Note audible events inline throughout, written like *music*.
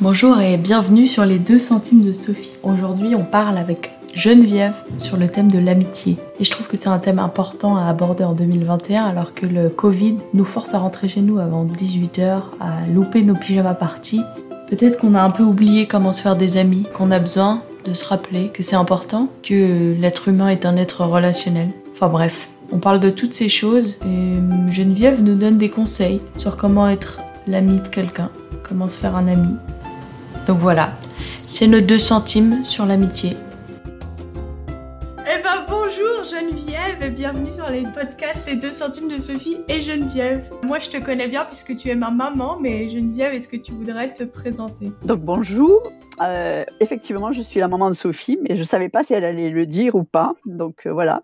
Bonjour et bienvenue sur les 2 centimes de Sophie. Aujourd'hui, on parle avec Geneviève sur le thème de l'amitié. Et je trouve que c'est un thème important à aborder en 2021 alors que le Covid nous force à rentrer chez nous avant 18h, à louper nos pyjamas parties. Peut-être qu'on a un peu oublié comment se faire des amis, qu'on a besoin de se rappeler que c'est important, que l'être humain est un être relationnel. Enfin bref, on parle de toutes ces choses et Geneviève nous donne des conseils sur comment être l'ami de quelqu'un, comment se faire un ami. Donc voilà, c'est nos deux centimes sur l'amitié. Eh ben bonjour Geneviève et bienvenue sur les podcasts Les deux centimes de Sophie et Geneviève. Moi je te connais bien puisque tu es ma maman, mais Geneviève, est-ce que tu voudrais te présenter? Donc bonjour, euh, effectivement je suis la maman de Sophie, mais je ne savais pas si elle allait le dire ou pas. Donc euh, voilà,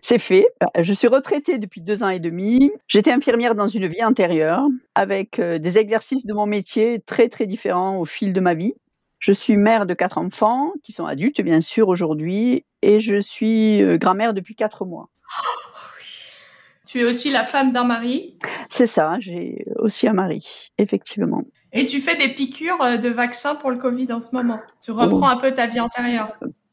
c'est fait. Je suis retraitée depuis deux ans et demi. J'étais infirmière dans une vie antérieure avec euh, des exercices de mon métier très très différents au fil de ma vie. Je suis mère de quatre enfants qui sont adultes bien sûr aujourd'hui et je suis euh, grand-mère depuis quatre mois. Tu es aussi la femme d'un mari? C'est ça, j'ai aussi un mari, effectivement. Et tu fais des piqûres euh, de vaccins pour le Covid en ce moment? Tu reprends oh. un peu ta vie antérieure?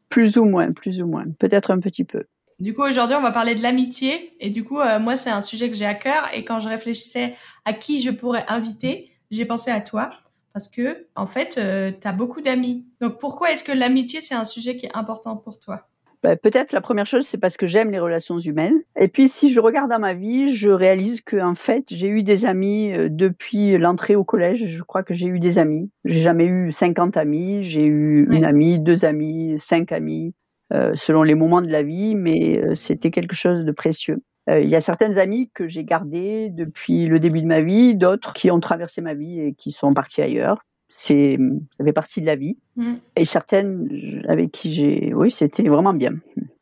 Plus ou moins, plus ou moins, peut-être un petit peu. Du coup, aujourd'hui, on va parler de l'amitié. Et du coup, euh, moi, c'est un sujet que j'ai à cœur. Et quand je réfléchissais à qui je pourrais inviter, j'ai pensé à toi. Parce que, en fait, euh, tu as beaucoup d'amis. Donc, pourquoi est-ce que l'amitié, c'est un sujet qui est important pour toi? Bah, Peut-être la première chose, c'est parce que j'aime les relations humaines. Et puis, si je regarde dans ma vie, je réalise que en fait, j'ai eu des amis euh, depuis l'entrée au collège. Je crois que j'ai eu des amis. J'ai jamais eu 50 amis. J'ai eu une amie, deux amis, cinq amis. Euh, selon les moments de la vie, mais euh, c'était quelque chose de précieux. Euh, il y a certaines amies que j'ai gardées depuis le début de ma vie, d'autres qui ont traversé ma vie et qui sont parties ailleurs. C'est, ça fait partie de la vie. Mm. Et certaines avec qui j'ai, oui, c'était vraiment bien.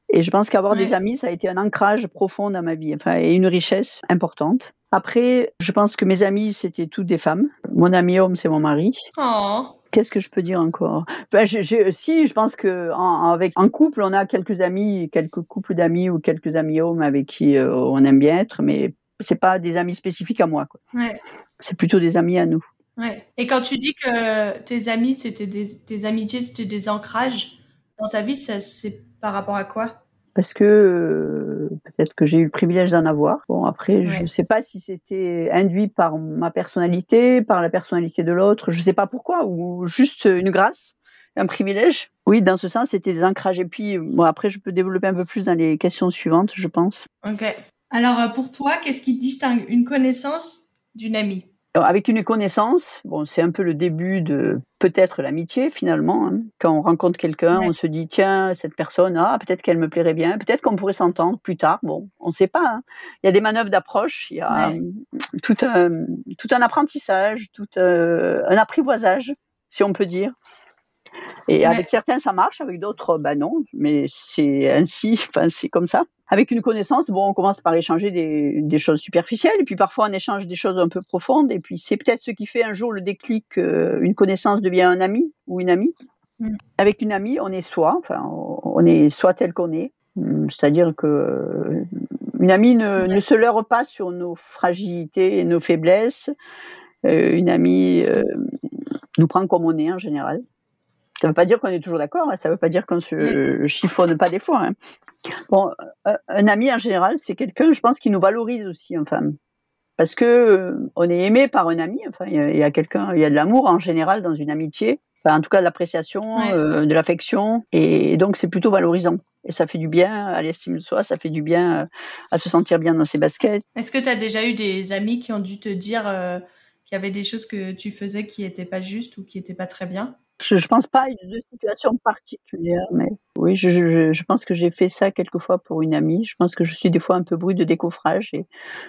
Et je pense qu'avoir des amis, ça a été un ancrage profond dans ma vie, enfin, et une richesse importante. Après, je pense que mes amis, c'était toutes des femmes. Mon ami homme, c'est mon mari. Oh. Qu'est-ce que je peux dire encore? Ben, Si, je pense que en, avec un couple, on a quelques amis, quelques couples d'amis ou quelques amis hommes avec qui euh, on aime bien être, mais c'est pas des amis spécifiques à moi. Ouais. C'est plutôt des amis à nous. Ouais. Et quand tu dis que tes amis, c'était des, tes amitiés, c'était des ancrages dans ta vie, c'est par rapport à quoi? Parce que euh, peut-être que j'ai eu le privilège d'en avoir. Bon, après, je ne sais pas si c'était induit par ma personnalité, par la personnalité de l'autre, je ne sais pas pourquoi, ou juste une grâce, un privilège. Oui, dans ce sens, c'était des ancrages. Et puis, bon, après, je peux développer un peu plus dans les questions suivantes, je pense. Ok. Alors, euh, pour toi, qu'est-ce qui distingue une connaissance d'une amie? Avec une connaissance, bon, c'est un peu le début de peut-être l'amitié finalement. Hein. Quand on rencontre quelqu'un, on se dit tiens cette personne, ah peut-être qu'elle me plairait bien, peut-être qu'on pourrait s'entendre plus tard. Bon, on ne sait pas. Hein. Il y a des manœuvres d'approche, il y a tout un tout un apprentissage, tout euh, un apprivoisage, si on peut dire. Et avec certains, ça marche, avec d'autres, bah non. Mais c'est ainsi, *laughs* enfin, c'est comme ça. Avec une connaissance, bon, on commence par échanger des, des, choses superficielles, et puis parfois on échange des choses un peu profondes, et puis c'est peut-être ce qui fait un jour le déclic, euh, une connaissance devient un ami ou une amie. Mm. Avec une amie, on est soi, enfin, on est soi tel qu'on est. Mm, c'est-à-dire que euh, une amie ne, ne, se leurre pas sur nos fragilités et nos faiblesses. Euh, une amie euh, nous prend comme on est en général. Ça ne veut pas dire qu'on est toujours d'accord, hein. ça ne veut pas dire qu'on se chiffonne pas des fois. Hein. Bon, un ami en général, c'est quelqu'un, je pense, qui nous valorise aussi, enfin, parce que euh, on est aimé par un ami. Enfin, il y a, quelqu'un, il y a de l'amour en général dans une amitié. Enfin, en tout cas, de l'appréciation, euh, de l'affection, et, donc c'est plutôt valorisant. Et ça fait du bien à l'estime de soi, ça fait du bien euh, à se sentir bien dans ses baskets. Est-ce que tu as déjà eu des amis qui ont dû te dire qu'il y avait des choses que tu faisais qui n'étaient pas justes ou qui n'étaient pas très bien? Je, ne pense pas à une situation particulière, mais oui, je, je, je pense que j'ai fait ça quelquefois pour une amie. Je pense que je suis des fois un peu bruit de décoffrage et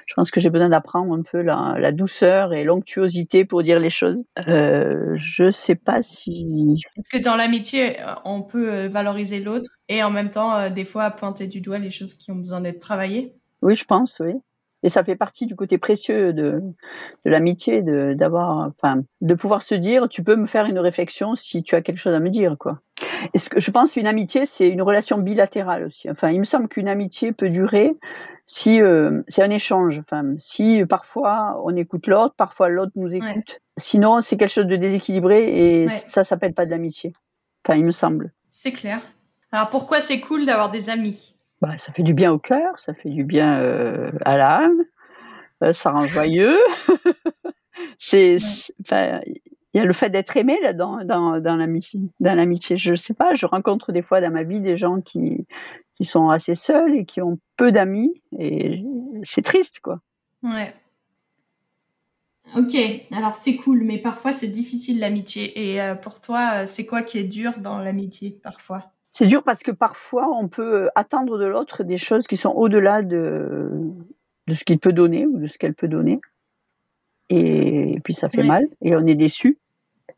je pense que j'ai besoin d'apprendre un peu la, la, douceur et l'onctuosité pour dire les choses. Euh, je sais pas si. Est-ce que dans l'amitié, on peut euh, valoriser l'autre et en même temps, euh, des fois, pointer du doigt les choses qui ont besoin d'être travaillées Oui, je pense, oui. Et ça fait partie du côté précieux de, de l'amitié, de, d'avoir, enfin, de pouvoir se dire, tu peux me faire une réflexion si tu as quelque chose à me dire, quoi. Et ce que je pense qu'une amitié, c'est une relation bilatérale aussi. Enfin, il me semble qu'une amitié peut durer si euh, c'est un échange, enfin, si parfois on écoute l'autre, parfois l'autre nous écoute. Sinon, c'est quelque chose de déséquilibré et ça s'appelle pas de l'amitié. Enfin, il me semble. C'est clair. Alors pourquoi c'est cool d'avoir des amis? Bah, ça fait du bien au cœur, ça fait du bien euh, à l'âme, euh, ça rend joyeux. *laughs* c'est, il y a le fait d'être aimé là dans, dans, dans l'amitié. Dans l'amitié, je sais pas, je rencontre des fois dans ma vie des gens qui qui sont assez seuls et qui ont peu d'amis et c'est triste quoi. Ouais. Ok, alors c'est cool, mais parfois c'est difficile l'amitié. Et euh, pour toi, c'est quoi qui est dur dans l'amitié parfois? C'est dur parce que parfois on peut attendre de l'autre des choses qui sont au-delà de, de ce qu'il peut donner ou de ce qu'elle peut donner. Et, puis ça fait mal et on est déçu.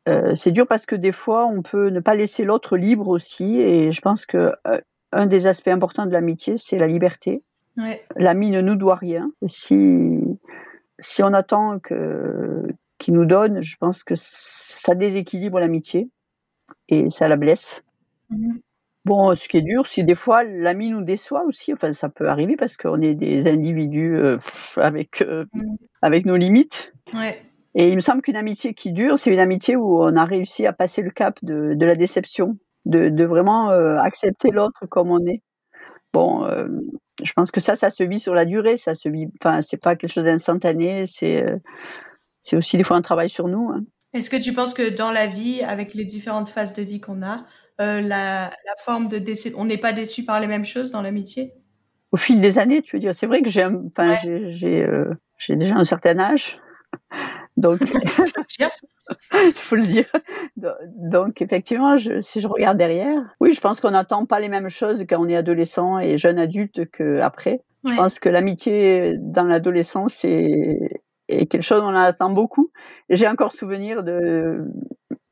Euh, c'est dur parce que des fois on peut ne pas laisser l'autre libre aussi. Et je pense que euh, un des aspects importants de l'amitié, c'est la liberté. L'ami ne nous doit rien. si, si on attend que, qu'il nous donne, je pense que ça déséquilibre l'amitié et ça la blesse. Mhm. Bon, ce qui est dur, c'est des fois l'ami nous déçoit aussi. Enfin, ça peut arriver parce qu'on est des individus euh, avec euh, mmh. avec nos limites. Et il me semble qu'une amitié qui dure, c'est une amitié où on a réussi à passer le cap de, de la déception, de, de vraiment euh, accepter l'autre comme on est. Bon, je pense que ça, ça se vit sur la durée. Ça se vit. Enfin, c'est pas quelque chose d'instantané. C'est c'est aussi des fois un travail sur nous. Hein. Est-ce que tu penses que dans la vie, avec les différentes phases de vie qu'on a, euh, la, forme de décès. On n'est pas déçu par les mêmes choses dans l'amitié? Au fil des années, tu veux dire. C'est vrai que j'ai enfin, euh, j'ai déjà un certain âge. Donc, *laughs* *laughs* il faut le dire. Donc, effectivement, si je regarde derrière, oui, je pense qu'on n'attend pas les mêmes choses quand on est adolescent et jeune adulte qu'après. Je pense que l'amitié dans l'adolescence est, est, quelque chose on en attend beaucoup. J'ai encore souvenir de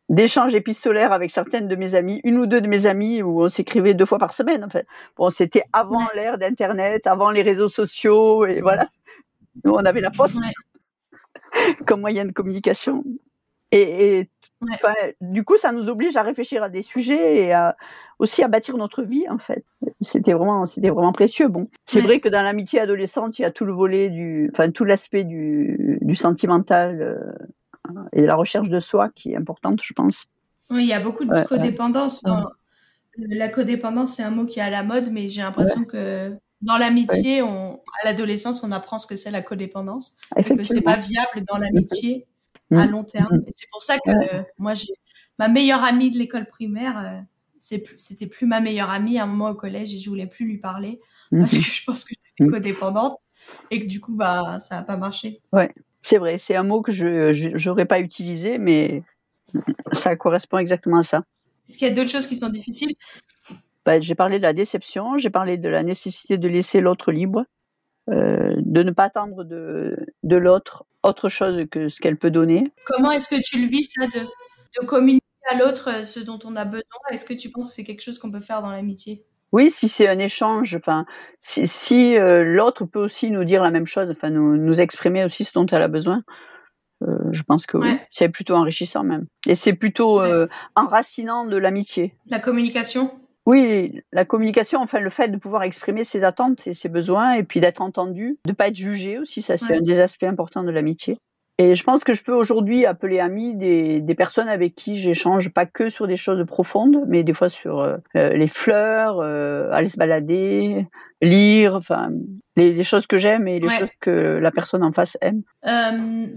d'échanges épistolaires avec certaines de mes amies, une ou deux de mes amies où on s'écrivait deux fois par semaine. En fait. Bon, c'était avant l'ère d'Internet, avant les réseaux sociaux, et voilà. Nous, on avait la poste *laughs* comme moyen de communication. Et, du coup, ça nous oblige à réfléchir à des sujets et à, aussi à bâtir notre vie, en fait. C'était vraiment, c'était vraiment précieux. Bon, c'est vrai que dans l'amitié adolescente, il y a tout le volet du, enfin, tout l'aspect du, du sentimental. Euh, et la recherche de soi qui est importante, je pense. Oui, il y a beaucoup de codépendance. La codépendance, c'est un mot qui est à la mode, mais j'ai l'impression que dans l'amitié, à l'adolescence, on apprend ce que c'est la codépendance et que c'est pas viable dans l'amitié à mm. long terme. Mm. Et c'est pour ça que moi, j'ai ma meilleure amie de l'école primaire. Euh, c'était plus ma meilleure amie à un moment au collège et je voulais plus lui parler parce que je pense que j'étais codépendante et que du coup bah ça a pas marché. Ouais. C'est vrai, c'est un mot que je n'aurais pas utilisé, mais ça correspond exactement à ça. Est-ce qu'il y a d'autres choses qui sont difficiles? Bah, J'ai parlé de la déception, j'ai parlé de la nécessité de laisser l'autre libre, euh, de ne pas attendre de, de l'autre autre chose que ce qu'elle peut donner. Comment est-ce que tu le vis, ça, de, de communiquer à l'autre ce dont on a besoin? Est-ce que tu penses que c'est quelque chose qu'on peut faire dans l'amitié? Oui, si c'est un échange, enfin, si, si euh, l'autre peut aussi nous dire la même chose, enfin, nous, nous exprimer aussi ce dont elle a besoin, euh, je pense que oui, c'est plutôt enrichissant même. Et c'est plutôt euh, enracinant de l'amitié. La communication? Oui, la communication, enfin, le fait de pouvoir exprimer ses attentes et ses besoins, et puis d'être entendu, de pas être jugé aussi, ça c'est un des aspects importants de l'amitié. Et je pense que je peux aujourd'hui appeler amis des, des personnes avec qui j'échange pas que sur des choses profondes, mais des fois sur euh, euh, les fleurs, euh, aller se balader, lire, enfin les, choses que j'aime et les choses que la personne en face aime.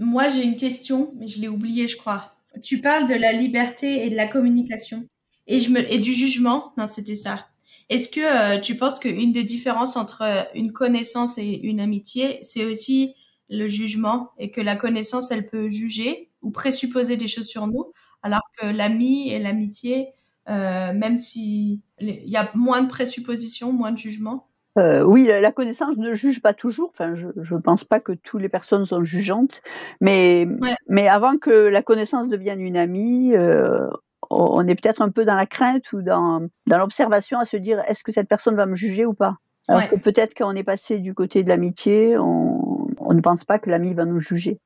moi, j'ai une question, mais je l'ai oubliée, je crois. Tu parles de la liberté et de la communication et je me et du jugement. Non, c'était ça. Est-ce que tu penses qu'une des différences entre une connaissance et une amitié, c'est aussi le jugement et que la connaissance, elle peut juger ou présupposer des choses sur nous, alors que l'ami et l'amitié, euh, même si il y a moins de présuppositions, moins de jugement. Euh, oui, la connaissance ne juge pas toujours. Enfin, je ne pense pas que toutes les personnes sont jugeantes, mais mais avant que la connaissance devienne une amie, euh, on est peut-être un peu dans la crainte ou dans dans l'observation à se dire est-ce que cette personne va me juger ou pas? Alors que peut-être quand on est passé du côté de l'amitié, on on ne pense pas que l'ami va nous juger.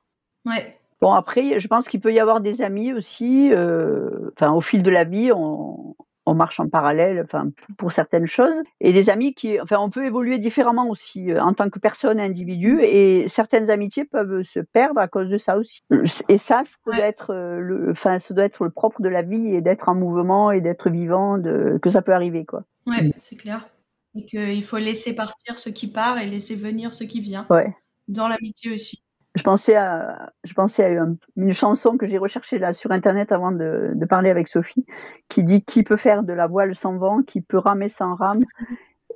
Ouais. Bon, après, je pense qu'il peut y avoir des amis aussi. Euh, enfin, au fil de la vie, on, on marche en parallèle, enfin pour certaines choses, et des amis qui, enfin, on peut évoluer différemment aussi euh, en tant que personne, individu, et certaines amitiés peuvent se perdre à cause de ça aussi. Et ça, ça doit être euh, le, enfin, ça doit être le propre de la vie et d'être en mouvement et d'être vivant, de, que ça peut arriver, quoi. Ouais, c'est clair. Et qu'il faut laisser partir ce qui part et laisser venir ce qui vient. Ouais. Dans l'amitié aussi je pensais à, je pensais à une, chanson que j'ai recherchée là sur internet avant de, de, parler avec Sophie, qui dit qui peut faire de la voile sans vent, qui peut ramer sans rame,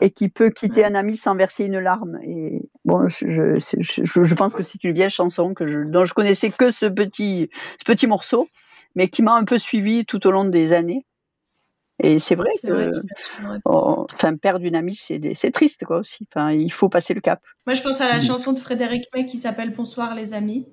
et qui peut quitter un ami sans verser une larme. Et bon, je, je, je, pense que c'est une vieille chanson que je, dont je connaissais que ce petit, ce petit morceau, mais qui m'a un peu suivi tout au long des années. Et c'est vrai que, enfin, perdre une amie, c'est triste, quoi, aussi. Enfin, il faut passer le cap. Moi, je pense à la chanson de Frédéric May qui s'appelle Bonsoir les amis.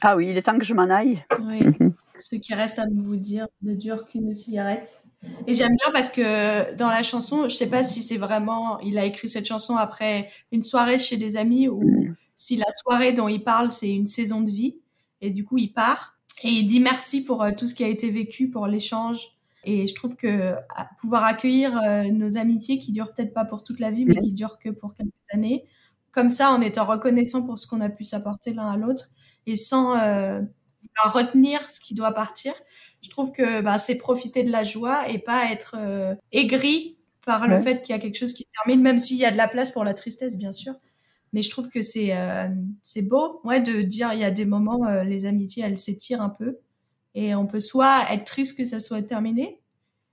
Ah oui, il est temps que je m'en aille. Oui. Mhm. Ce qui reste à vous dire ne dure qu'une cigarette. Et j'aime bien parce que dans la chanson, je sais pas si c'est vraiment, il a écrit cette chanson après une soirée chez des amis ou mhm. si la soirée dont il parle, c'est une saison de vie. Et du coup, il part et il dit merci pour euh, tout ce qui a été vécu, pour l'échange, et je trouve que pouvoir accueillir euh, nos amitiés qui durent peut-être pas pour toute la vie, mais qui durent que pour quelques années, comme ça, en étant reconnaissant pour ce qu'on a pu s'apporter l'un à l'autre et sans euh, retenir ce qui doit partir, je trouve que bah, c'est profiter de la joie et pas être euh, aigri par le fait qu'il y a quelque chose qui se termine, même s'il y a de la place pour la tristesse, bien sûr. Mais je trouve que c'est euh, c'est beau, ouais, de dire il y a des moments les amitiés elles s'étirent un peu et on peut soit être triste que ça soit terminé,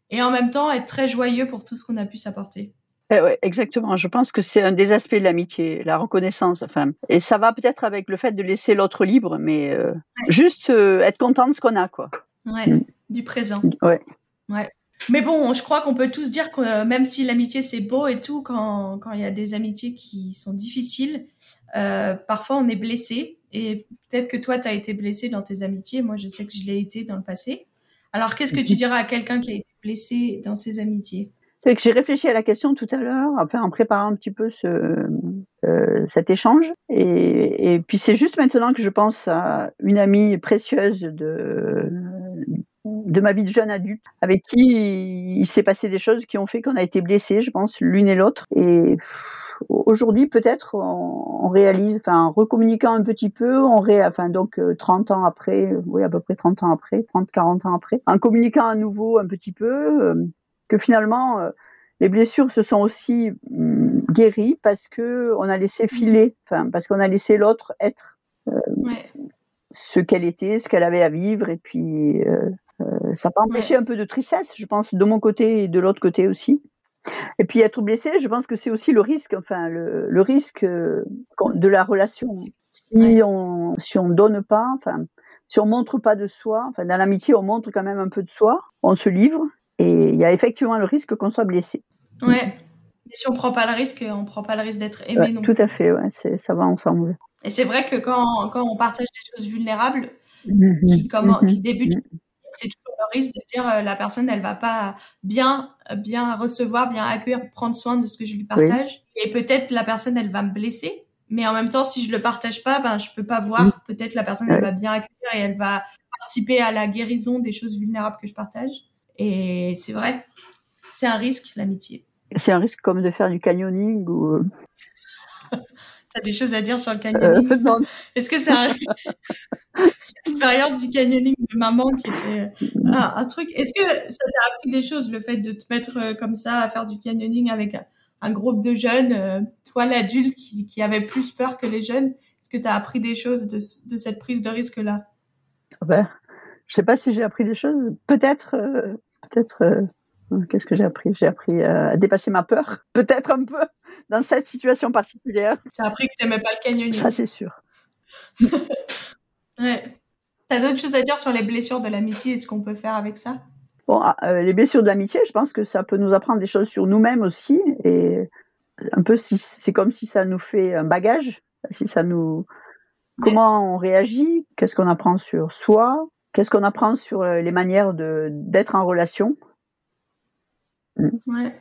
et en même temps être très joyeux pour tout ce qu'on a pu s'apporter. Eh ouais, exactement. Je pense que c'est un des aspects de l'amitié, la reconnaissance. Enfin, et ça va peut-être avec le fait de laisser l'autre libre, mais euh, juste euh, être content de ce qu'on a, quoi. Ouais, mm. du présent. Ouais. Ouais. Mais bon, je crois qu'on peut tous dire que euh, même si l'amitié c'est beau et tout, quand il y a des amitiés qui sont difficiles, parfois on est blessé et peut-être que toi, tu as été blessé dans tes amitiés. Moi, je sais que je l'ai été dans le passé. Alors, qu'est-ce que tu dirais à quelqu'un qui a été blessé dans ses amitiés? C'est que j'ai réfléchi à la question tout à l'heure, enfin, en préparant un petit peu ce, euh, cet échange. Et, et puis, c'est juste maintenant que je pense à une amie précieuse de, de ma vie de jeune adulte, avec qui il s'est passé des choses qui ont fait qu'on a été blessés, je pense, l'une et l'autre. Et aujourd'hui, peut-être, on, réalise, enfin, en recommuniquant un petit peu, on ré, enfin, donc 30 euh, ans après, oui, à peu près 30 ans après, 30, 40 ans après, en communiquant à nouveau un petit peu, euh, que finalement, euh, les blessures se sont aussi hum, guéries parce que on a laissé filer, enfin, parce qu'on a laissé l'autre être. ce qu'elle était, ce qu'elle avait à vivre, et puis euh, ça peut empêcher un peu de tristesse, je pense, de mon côté et de l'autre côté aussi. Et puis être blessé, je pense que c'est aussi le risque, enfin le, le, risque euh, de la relation. Si on si on donne pas, enfin si on montre pas de soi, enfin dans l'amitié on montre quand même un peu de soi, on se livre et il y a effectivement le risque qu'on soit blessé. Ouais. Mais si on prend pas le risque, on prend pas le risque d'être aimé Tout à fait, ouais, ça va ensemble. Et c'est vrai que quand, quand on partage des choses vulnérables, mmh qui, comment, qui débutent mmh risque de dire euh, la personne elle va pas bien bien recevoir, bien accueillir, prendre soin de ce que je lui partage. Et peut-être la personne elle va me blesser. Mais en même temps si je le partage pas ben je peux pas voir. Peut-être la personne elle va bien accueillir et elle va participer à la guérison des choses vulnérables que je partage. Et c'est vrai c'est un risque l'amitié. C'est un risque comme de faire du canyoning ou *laughs* euh, des choses à dire sur le canyoning *laughs* euh, Est-ce que c'est *laughs* l'expérience du canyoning de maman qui était euh, un truc? Est-ce que ça t'a appris des choses, le fait de te mettre euh, comme ça à faire du canyoning avec un, groupe de jeunes, toi l'adulte qui, qui, avait plus peur que les jeunes? Est-ce que tu as appris des choses de, de cette prise de risque-là? Ben, Je sais pas si j'ai appris des choses. Peut-être, peut-être Qu'est-ce que j'ai appris? J'ai appris à dépasser ma peur, *laughs* peut-être un peu, dans cette situation particulière. Tu as appris que tu n'aimais pas le canyoning. Ça, c'est sûr. *laughs* ouais. Tu as d'autres choses à dire sur les blessures de l'amitié et ce qu'on peut faire avec ça? Bon, ah, euh, les blessures de l'amitié, je pense que ça peut nous apprendre des choses sur nous-mêmes aussi. Et un peu, si, c'est comme si ça nous fait un bagage, si ça nous. Comment on réagit Qu'est-ce qu'on apprend sur soi Qu'est-ce qu'on apprend sur euh, les manières de, d'être en relation Ouais.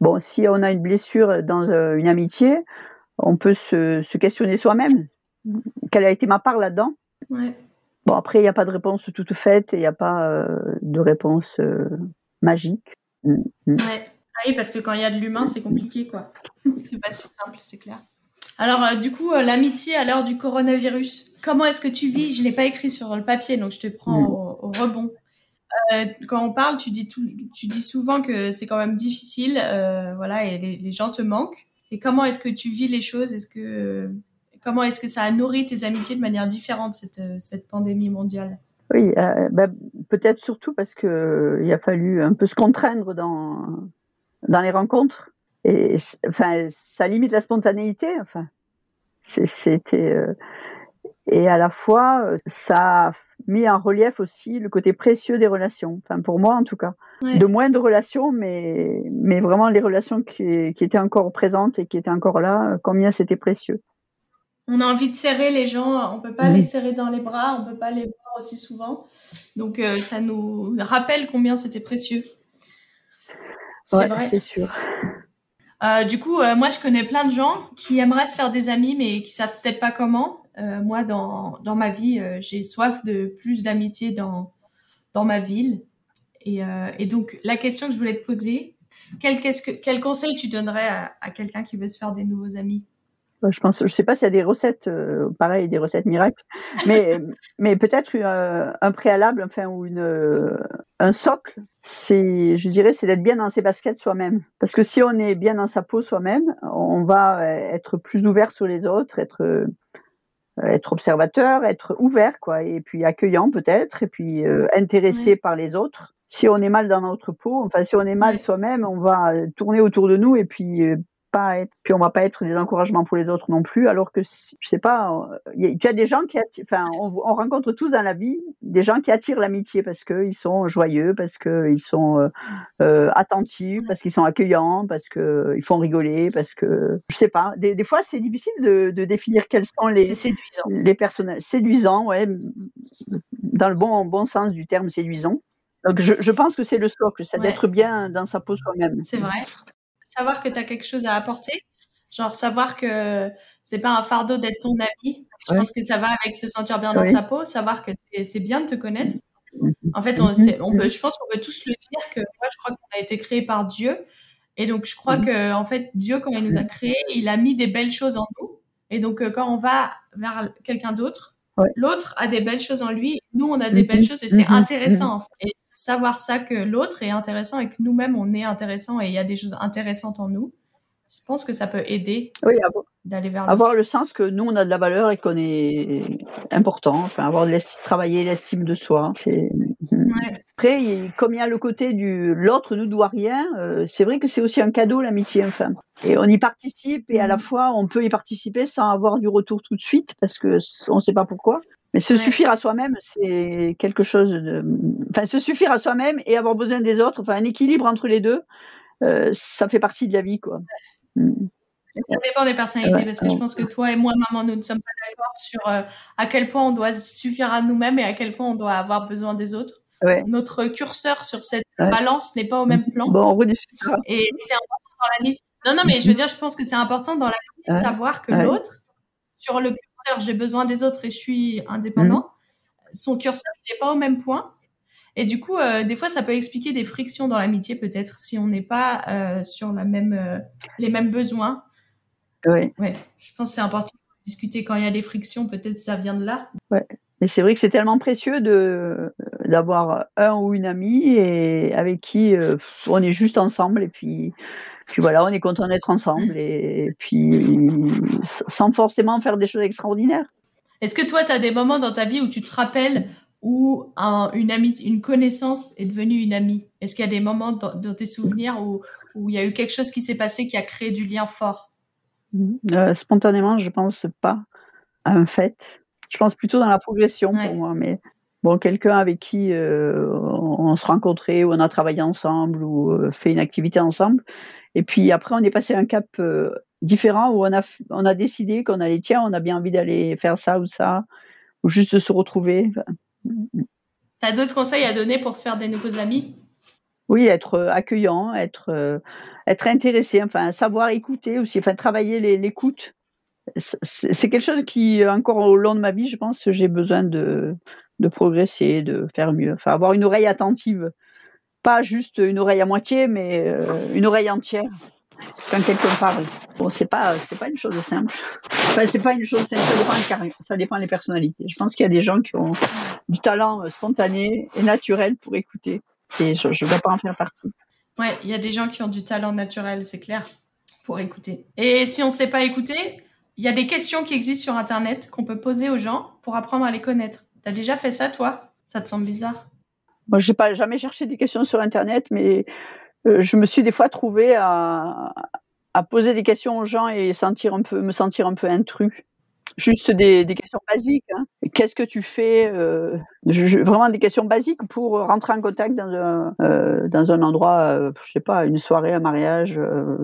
Bon, si on a une blessure dans euh, une amitié, on peut se, questionner soi-même. Quelle a été ma part là-dedans? Ouais. Bon, après, il n'y a pas de réponse toute faite, il n'y a pas euh, de réponse euh, magique. Mm, mm. Ouais. Ah oui, parce que quand il y a de l'humain, c'est compliqué, quoi. *laughs* c'est pas si simple, c'est clair. Alors, euh, du coup, l'amitié à l'heure du coronavirus, comment est-ce que tu vis? Je l'ai pas écrit sur le papier, donc je te prends au, rebond. Euh, quand on parle, tu dis, souvent que c'est quand même difficile, voilà, et les, gens te manquent. Et comment est-ce que tu vis les choses? Comment est-ce que ça a nourri tes amitiés de manière différente cette, pandémie mondiale? Oui, bah, peut-être surtout parce que il a fallu un peu se contraindre dans les rencontres. Enfin, ça limite la spontanéité. Enfin, c'était euh, et à la fois ça mis en relief aussi le côté précieux des relations. Enfin, pour moi en tout cas, de moins de relations, mais mais vraiment les relations qui, qui étaient encore présentes et qui étaient encore là, combien c'était précieux. On a envie de serrer les gens, on peut pas les serrer dans les bras, on peut pas les voir aussi souvent. Donc euh, ça nous rappelle combien c'était précieux. C'est vrai. C'est sûr. Euh, du coup, euh, moi, je connais plein de gens qui aimeraient se faire des amis, mais qui savent peut-être pas comment. Euh, moi, dans, dans ma vie, euh, j'ai soif de plus d'amitié dans, dans ma ville. Et, euh, et, donc, la question que je voulais te poser, quel, que, quel conseil tu donnerais à, à quelqu'un qui veut se faire des nouveaux amis? Bah, je pense, je sais pas s'il y a des recettes, euh, pareil, des recettes miracles, mais *laughs* mais peut-être euh, un préalable, enfin ou une un socle, c'est, je dirais, c'est d'être bien dans ses baskets soi-même. Parce que si on est bien dans sa peau soi-même, on va être plus ouvert sur les autres, être être observateur, être ouvert, quoi, et puis accueillant peut-être, et puis intéressé par les autres. Si on est mal dans notre peau, enfin si on est mal soi-même, on va tourner autour de nous et puis pas être, puis on va pas être des encouragements pour les autres non plus. Alors que je sais pas, il y, a des gens qui, enfin, on, on, rencontre tous dans la vie des gens qui attirent l'amitié parce qu'ils sont joyeux, parce qu'ils sont euh, euh, attentifs, parce qu'ils sont accueillants, parce que ils font rigoler, parce que je sais pas. Des, des fois, c'est difficile de, de, définir quels sont les les personnages séduisants, ouais, dans le bon bon sens du terme séduisant. Donc je, je pense que c'est le socle, c'est d'être bien dans sa peau soi-même. C'est vrai savoir que tu as quelque chose à apporter. Genre savoir que c'est pas un fardeau d'être ton ami. Je pense que ça va avec se sentir bien dans sa peau, savoir que c'est bien de te connaître. En fait, on, mm-hmm. on peut, je pense qu'on peut tous le dire que moi, je crois qu'on a été créé par Dieu. Et donc, je crois mm-hmm. que, en fait, Dieu, quand il nous a créés, il a mis des belles choses en nous. Et donc, euh, quand on va vers quelqu'un d'autre, l'autre a des belles choses en lui. Nous, on a des belles choses et c'est intéressant. En fait. Et savoir ça que l'autre est intéressant et que nous-mêmes on est intéressant et il y a des choses intéressantes en nous. Je pense que ça peut aider oui, d'aller vers avoir le sens que nous on a de la valeur et qu'on est important. Enfin, avoir travailler l'estime de soi. C'est Après, comme il y a le côté du l'autre nous doit rien, euh, c'est vrai que c'est aussi un cadeau l'amitié. Enfin, et on y participe et à la mm. fois on peut y participer sans avoir du retour tout de suite parce que on ne sait pas pourquoi. Mais se suffire à soi-même, c'est quelque chose de. Enfin, se suffire à soi-même et avoir besoin des autres, enfin, un équilibre entre les deux, euh, ça fait partie de la vie, quoi. Mm. Ça dépend des personnalités, parce que je pense que toi et moi, maman, nous ne sommes pas d'accord sur euh, à quel point on doit suffire à nous-mêmes et à quel point on doit avoir besoin des autres. Notre curseur sur cette balance n'est pas au même plan. Bon, on rediscutera. Et c'est important dans la vie. Non, non, mais je veux dire, je pense que c'est important dans la vie de savoir que l'autre, sur le j'ai besoin des autres et je suis indépendant, mmh. son curseur n'est pas au même point. Et du coup, euh, des fois, ça peut expliquer des frictions dans l'amitié, peut-être, si on n'est pas euh, sur la même, les mêmes besoins. Oui. Ouais, je pense que c'est important de discuter quand il y a des frictions, peut-être ça vient de là. Ouais. Mais c'est vrai que c'est tellement précieux de d'avoir un ou une amie et avec qui on est juste ensemble et puis puis voilà, on est content d'être ensemble et, puis sans forcément faire des choses extraordinaires. Est-ce que toi, tu as des moments dans ta vie où tu te rappelles où une amie, une connaissance est devenue une amie? Est-ce qu'il y a des moments dans, tes souvenirs où, où il y a eu quelque chose qui s'est passé qui a créé du lien fort? Euh, Spontanément, je pense pas à un fait. Je pense plutôt dans la progression pour moi, mais bon, quelqu'un avec qui euh, on, se rencontrait ou on a travaillé ensemble ou euh, fait une activité ensemble. Et puis après, on est passé à un cap différent où on a, on a décidé qu'on allait, tiens, on a bien envie d'aller faire ça ou ça, ou juste de se retrouver. T'as d'autres conseils à donner pour se faire des nouveaux amis? Oui, être accueillant, être, être intéressé, enfin, savoir écouter aussi, enfin, travailler l'écoute. C'est quelque chose qui, encore au long de ma vie, je pense j'ai besoin de, progresser, de faire mieux. Enfin, avoir une oreille attentive pas juste une oreille à moitié, mais euh, une oreille entière quand quelqu'un parle. Bon, c'est pas, c'est pas une chose simple. Enfin, c'est pas une chose simple, ça dépend, ça dépend des personnalités. Je pense qu'il y a des gens qui ont du talent spontané et naturel pour écouter. Et je ne vais pas en faire partie. Ouais, il y a des gens qui ont du talent naturel, c'est clair, pour écouter. Et si on ne sait pas écouter, il y a des questions qui existent sur Internet qu'on peut poser aux gens pour apprendre à les connaître. T'as déjà fait ça, toi? Ça te semble bizarre? Moi, j'ai pas jamais cherché des questions sur Internet, mais euh, je me suis des fois trouvée à, poser des questions aux gens et sentir un peu, me sentir un peu intrus. Juste des, des questions basiques. Hein. Qu'est-ce que tu fais euh, je, Vraiment des questions basiques pour rentrer en contact dans un, euh, dans un endroit, euh, je sais pas, une soirée, un mariage, euh,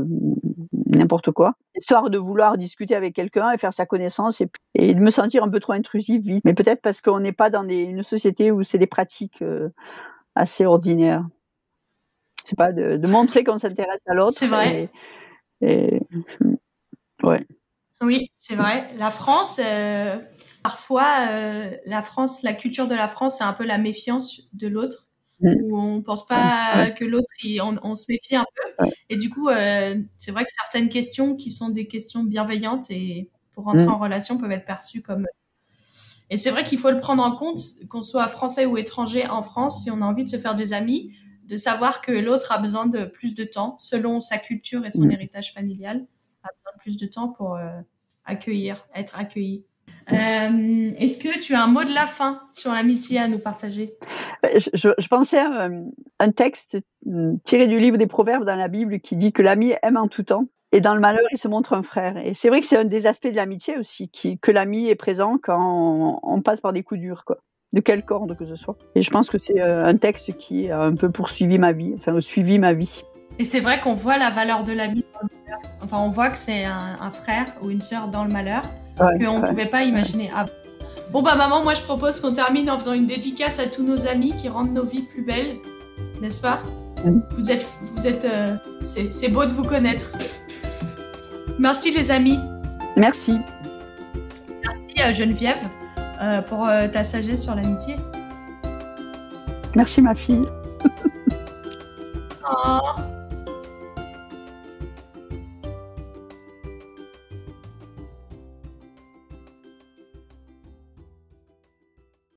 n'importe quoi. Histoire de vouloir discuter avec quelqu'un et faire sa connaissance et, et, de me sentir un peu trop intrusive vite. Mais peut-être parce qu'on n'est pas dans des, une société où c'est des pratiques assez ordinaires c'est pas de, de montrer qu'on s'intéresse à l'autre. C'est vrai. Et, et, ouais. Oui, c'est vrai. La France, euh, parfois, euh, la France, la culture de la France, c'est un peu la méfiance de l'autre, mm. où on pense pas ouais. que l'autre, on, on, se méfie un peu. Ouais. Et du coup, euh, c'est vrai que certaines questions qui sont des questions bienveillantes et pour rentrer mm. en relation peuvent être perçues comme et c'est vrai qu'il faut le prendre en compte, qu'on soit français ou étranger en France, si on a envie de se faire des amis, de savoir que l'autre a besoin de plus de temps, selon sa culture et son mmh. héritage familial, a besoin de plus de temps pour euh, accueillir, être accueilli. Euh, Est-ce que tu as un mot de la fin sur l'amitié à nous partager? Je, je, je, pensais à euh, un texte euh, tiré du livre des Proverbes dans la Bible qui dit que l'ami aime en tout temps et dans le malheur, il se montre un frère. Et c'est vrai que c'est un des aspects de l'amitié aussi, qui, que l'ami est présent quand on, on passe par des coups durs. Quoi de quelle corde que ce soit. Et je pense que c'est euh, un texte qui a un peu poursuivi ma vie, enfin suivi ma vie. Et c'est vrai qu'on voit la valeur de l'ami Enfin, on voit que c'est un, un, frère ou une sœur dans le malheur ouais, qu'on ne pouvait pas imaginer avant. Bon bah maman, moi je propose qu'on termine en faisant une dédicace à tous nos amis qui rendent nos vies plus belles, n'est-ce pas mmh. Vous êtes, vous êtes, euh, c'est beau de vous connaître. Merci les amis. Merci. Merci euh, Geneviève euh, pour euh, ta sagesse sur l'amitié. Merci ma fille. oh.